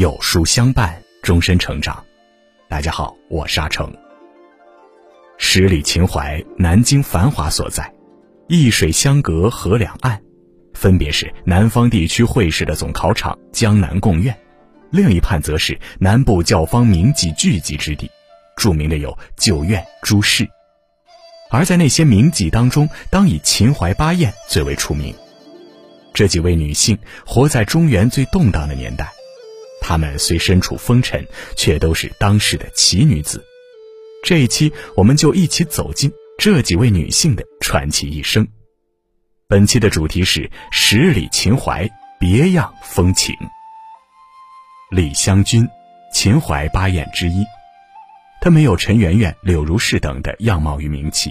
有书相伴，终身成长。大家好，我是阿成。十里秦淮，南京繁华所在，一水相隔河两岸，分别是南方地区会试的总考场江南贡院，另一畔则是南部教坊名妓聚集之地，著名的有九院、朱氏。而在那些名妓当中，当以秦淮八艳最为出名。这几位女性活在中原最动荡的年代，她们虽身处风尘，却都是当世的奇女子。这一期，我们就一起走进这几位女性的传奇一生。本期的主题是十里秦淮，别样风情。李香君，秦淮八艳之一，她没有陈圆圆、柳如是等的样貌与名气。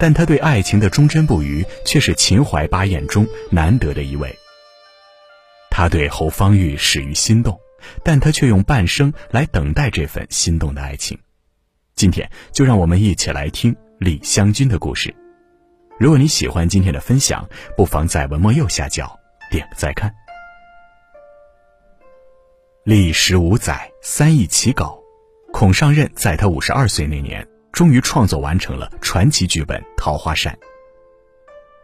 但她对爱情的忠贞不渝，却是秦淮八艳中难得的一位。他对侯方域始于心动，但他却用半生来等待这份心动的爱情。今天就让我们一起来听李香君的故事。如果你喜欢今天的分享，不妨在文末右下角点个再看。历时五载，三易起稿，孔尚任在他五十二岁那年。终于创作完成了传奇剧本《桃花扇》。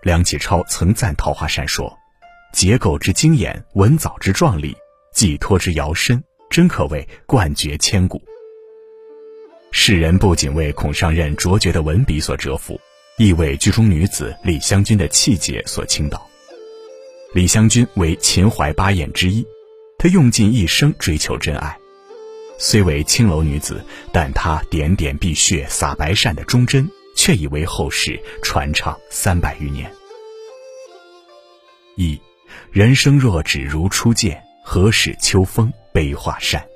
梁启超曾赞《桃花扇》说：“结构之精严，文藻之壮丽，寄托之遥深，真可谓冠绝千古。”世人不仅为孔尚任卓绝的文笔所折服，亦为剧中女子李香君的气节所倾倒。李香君为秦淮八艳之一，她用尽一生追求真爱。虽为青楼女子，但她点点碧血洒白扇的忠贞，却已为后世传唱三百余年。一，人生若只如初见，何事秋风悲画扇？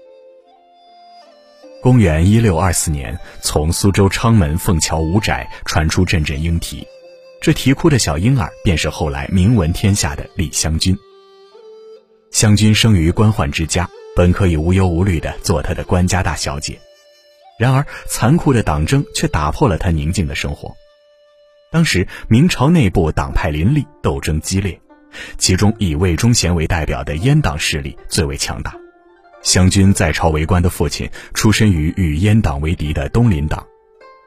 公元一六二四年，从苏州昌门凤桥五宅传出阵阵莺啼，这啼哭的小婴儿，便是后来名闻天下的李香君。香君生于官宦之家。本可以无忧无虑地做他的官家大小姐，然而残酷的党争却打破了他宁静的生活。当时明朝内部党派林立，斗争激烈，其中以魏忠贤为代表的阉党势力最为强大。湘军在朝为官的父亲出身于与阉党为敌的东林党，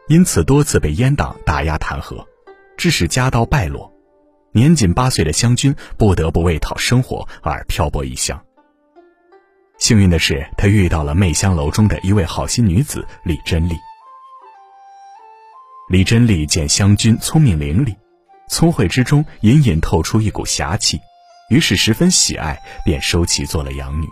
因此多次被阉党打压弹劾，致使家道败落。年仅八岁的湘军不得不为讨生活而漂泊异乡。幸运的是，他遇到了媚香楼中的一位好心女子李珍丽。李珍丽见湘军聪明伶俐，聪慧之中隐隐透出一股侠气，于是十分喜爱，便收其做了养女。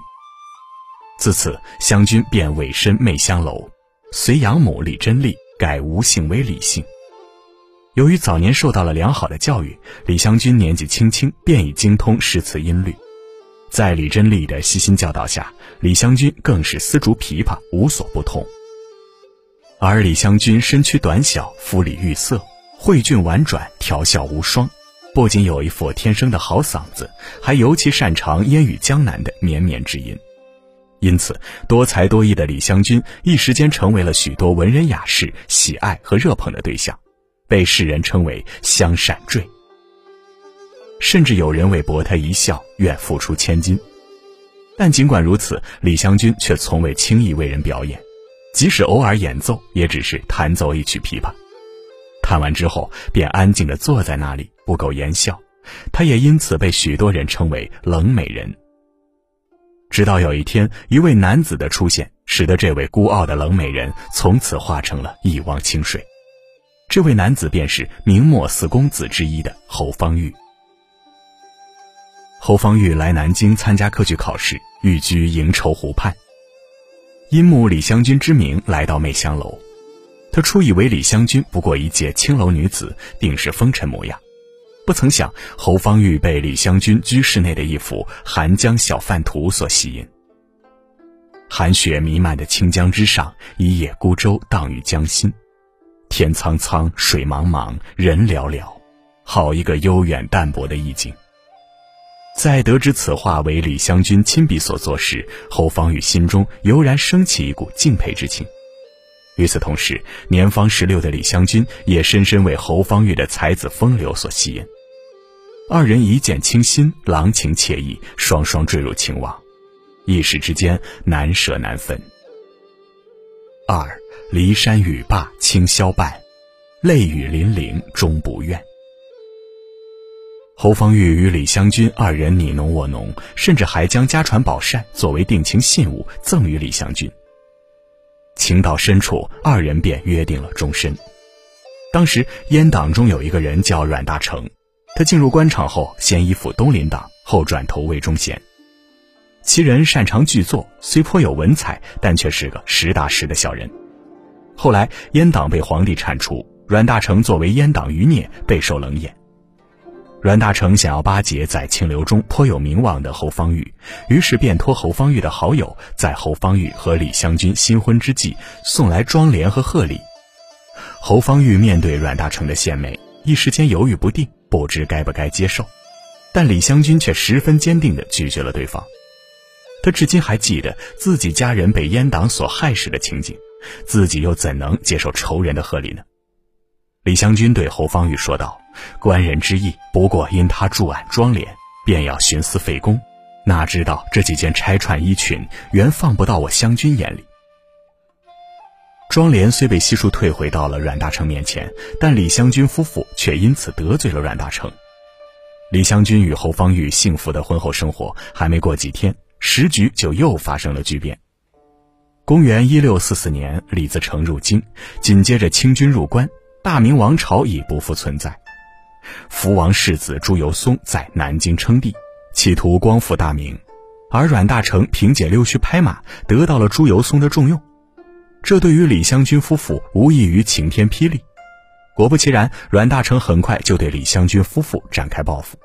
自此，湘君便委身媚香楼，随养母李贞丽改吴姓为李姓。由于早年受到了良好的教育，李香君年纪轻轻便已精通诗词音律。在李贞丽的悉心教导下，李香君更是丝竹琵琶无所不通。而李香君身躯短小，肤里玉色，慧俊婉转，调笑无双，不仅有一副天生的好嗓子，还尤其擅长烟雨江南的绵绵之音。因此，多才多艺的李香君一时间成为了许多文人雅士喜爱和热捧的对象，被世人称为“香扇坠”。甚至有人为博他一笑，愿付出千金。但尽管如此，李香君却从未轻易为人表演，即使偶尔演奏，也只是弹奏一曲琵琶。看完之后，便安静地坐在那里，不苟言笑。他也因此被许多人称为“冷美人”。直到有一天，一位男子的出现，使得这位孤傲的冷美人从此化成了一汪清水。这位男子便是明末四公子之一的侯方域。侯方域来南京参加科举考试，寓居营愁湖畔。因慕李香君之名，来到媚香楼。他初以为李香君不过一介青楼女子，定是风尘模样，不曾想侯方域被李香君居室内的一幅《寒江小范图》所吸引。寒雪弥漫的清江之上，一叶孤舟荡于江心，天苍苍，水茫茫，人寥寥，好一个悠远淡泊的意境。在得知此画为李香君亲笔所作时，侯方域心中油然升起一股敬佩之情。与此同时，年方十六的李香君也深深为侯方域的才子风流所吸引。二人一见倾心，郎情妾意，双双坠入情网。一时之间难舍难分。二骊山语罢清宵半，泪雨霖铃终不怨。侯方域与李香君二人你侬我侬，甚至还将家传宝扇作为定情信物赠予李香君。情到深处，二人便约定了终身。当时阉党中有一个人叫阮大铖，他进入官场后，先依附东林党，后转投魏忠贤。其人擅长剧作，虽颇有文采，但却是个实打实的小人。后来阉党被皇帝铲除，阮大铖作为阉党余孽，备受冷眼。阮大铖想要巴结在清流中颇有名望的侯方域，于是便托侯方域的好友，在侯方域和李香君新婚之际送来妆帘和贺礼。侯方域面对阮大铖的献媚，一时间犹豫不定，不知该不该接受。但李香君却十分坚定地拒绝了对方。他至今还记得自己家人被阉党所害时的情景，自己又怎能接受仇人的贺礼呢？李香君对侯方域说道：“官人之意，不过因他助俺庄帘，便要徇私费公，哪知道这几件拆穿衣裙，原放不到我香君眼里。”庄帘虽被悉数退回到了阮大铖面前，但李香君夫妇却因此得罪了阮大铖。李香君与侯方域幸福的婚后生活还没过几天，时局就又发生了巨变。公元一六四四年，李自成入京，紧接着清军入关。大明王朝已不复存在，福王世子朱由崧在南京称帝，企图光复大明，而阮大铖凭借溜须拍马得到了朱由崧的重用，这对于李香君夫妇无异于晴天霹雳。果不其然，阮大铖很快就对李香君夫妇展开报复，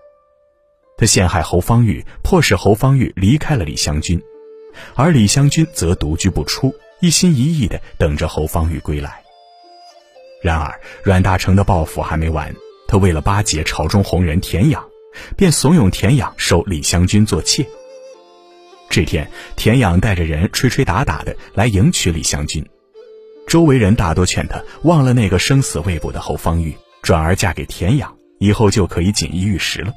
他陷害侯方域，迫使侯方域离开了李香君，而李香君则独居不出，一心一意地等着侯方域归来。然而，阮大铖的报复还没完。他为了巴结朝中红人田养，便怂恿田养收李香君做妾。这天，田养带着人吹吹打打的来迎娶李香君，周围人大多劝他忘了那个生死未卜的侯方域，转而嫁给田养，以后就可以锦衣玉食了。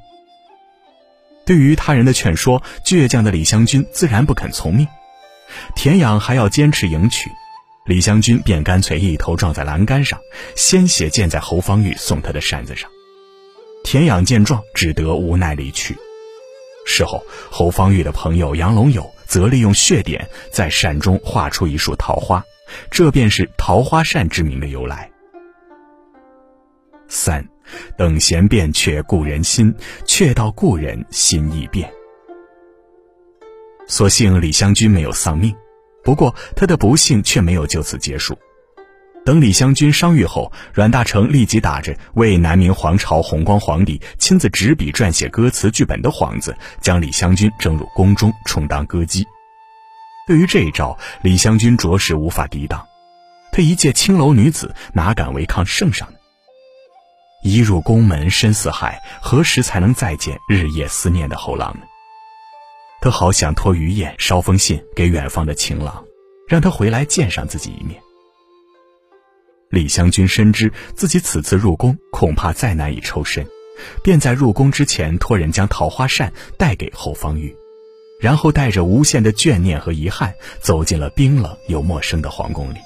对于他人的劝说，倔强的李香君自然不肯从命，田养还要坚持迎娶。李香君便干脆一头撞在栏杆上，鲜血溅在侯方域送他的扇子上。田养见状，只得无奈离去。事后，侯方域的朋友杨龙友则利用血点在扇中画出一束桃花，这便是桃花扇之名的由来。三，等闲变却故人心，却道故人心易变。所幸李香君没有丧命。不过，他的不幸却没有就此结束。等李香君伤愈后，阮大铖立即打着为南明皇朝弘光皇帝亲自执笔撰写歌词剧本的幌子，将李香君征入宫中充当歌姬。对于这一招，李香君着实无法抵挡。她一介青楼女子，哪敢违抗圣上呢？一入宫门深似海，何时才能再见日夜思念的后郎呢？好想托于燕捎封信给远方的情郎，让他回来见上自己一面。李香君深知自己此次入宫恐怕再难以抽身，便在入宫之前托人将桃花扇带给侯方域，然后带着无限的眷念和遗憾走进了冰冷又陌生的皇宫里。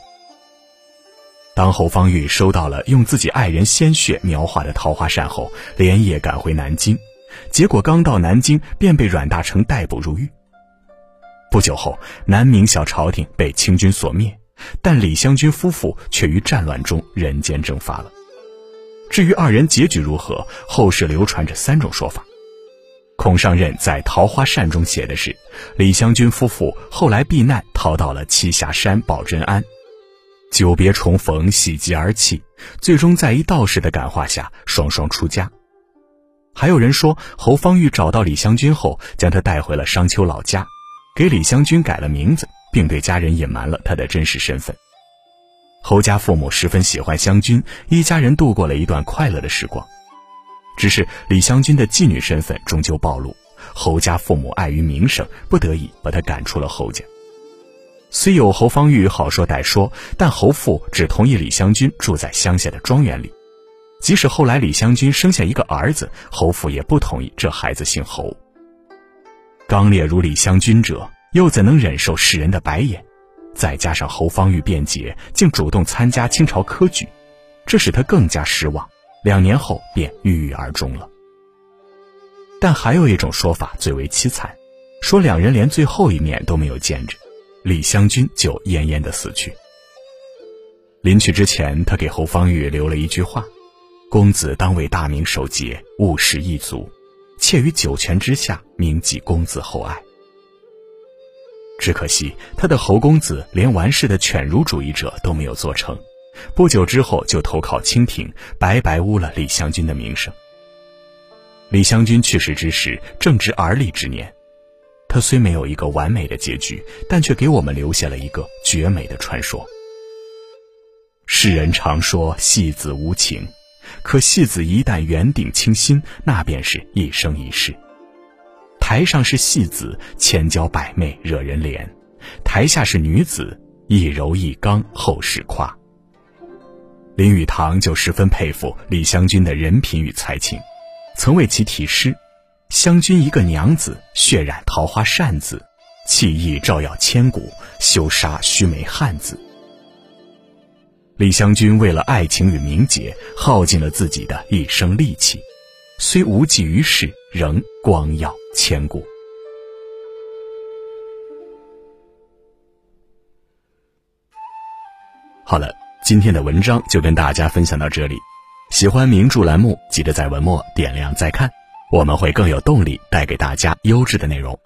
当侯方域收到了用自己爱人鲜血描画的桃花扇后，连夜赶回南京。结果刚到南京，便被阮大铖逮捕入狱。不久后，南明小朝廷被清军所灭，但李香君夫妇却于战乱中人间蒸发了。至于二人结局如何，后世流传着三种说法。孔尚任在《桃花扇》中写的是，李香君夫妇后来避难，逃到了栖霞山保真庵，久别重逢，喜极而泣，最终在一道士的感化下，双双出家。还有人说，侯方域找到李香君后，将她带回了商丘老家，给李香君改了名字，并对家人隐瞒了她的真实身份。侯家父母十分喜欢香君，一家人度过了一段快乐的时光。只是李香君的妓女身份终究暴露，侯家父母碍于名声，不得已把她赶出了侯家。虽有侯方域好说歹说，但侯父只同意李香君住在乡下的庄园里。即使后来李香君生下一个儿子，侯府也不同意这孩子姓侯。刚烈如李香君者，又怎能忍受世人的白眼？再加上侯方域辩解，竟主动参加清朝科举，这使他更加失望。两年后便郁郁而终了。但还有一种说法最为凄惨，说两人连最后一面都没有见着，李香君就奄奄的死去。临去之前，他给侯方域留了一句话：“公子当为大明守节，务实一族，妾于九泉之下，铭记公子厚爱。”只可惜，他的侯公子连完事的犬儒主义者都没有做成，不久之后就投靠清廷，白白污了李香君的名声。李香君去世之时正值而立之年，他虽没有一个完美的结局，但却给我们留下了一个绝美的传说。世人常说戏子无情，可戏子一旦缘定倾心，那便是一生一世。台上是戏子，千娇百媚惹人怜；台下是女子，一柔一刚后世夸。林语堂就十分佩服李香君的人品与才情，曾为其题诗：“香君一个娘子，血染桃花扇子，气意照耀千古，羞杀须眉汉子。”李香君为了爱情与名节，耗尽了自己的一生力气，虽无济于事，仍光耀。千古。好了，今天的文章就跟大家分享到这里。喜欢名著栏目，记得在文末点亮再看，我们会更有动力带给大家优质的内容。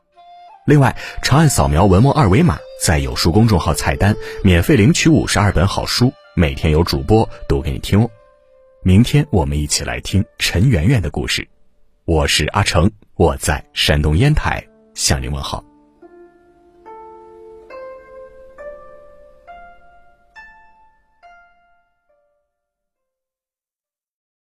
另外，长按扫描文末二维码，在有书公众号菜单免费领取五十二本好书，每天有主播读给你听哦。明天我们一起来听陈圆圆的故事。我是阿成。我在山东烟台向您问好。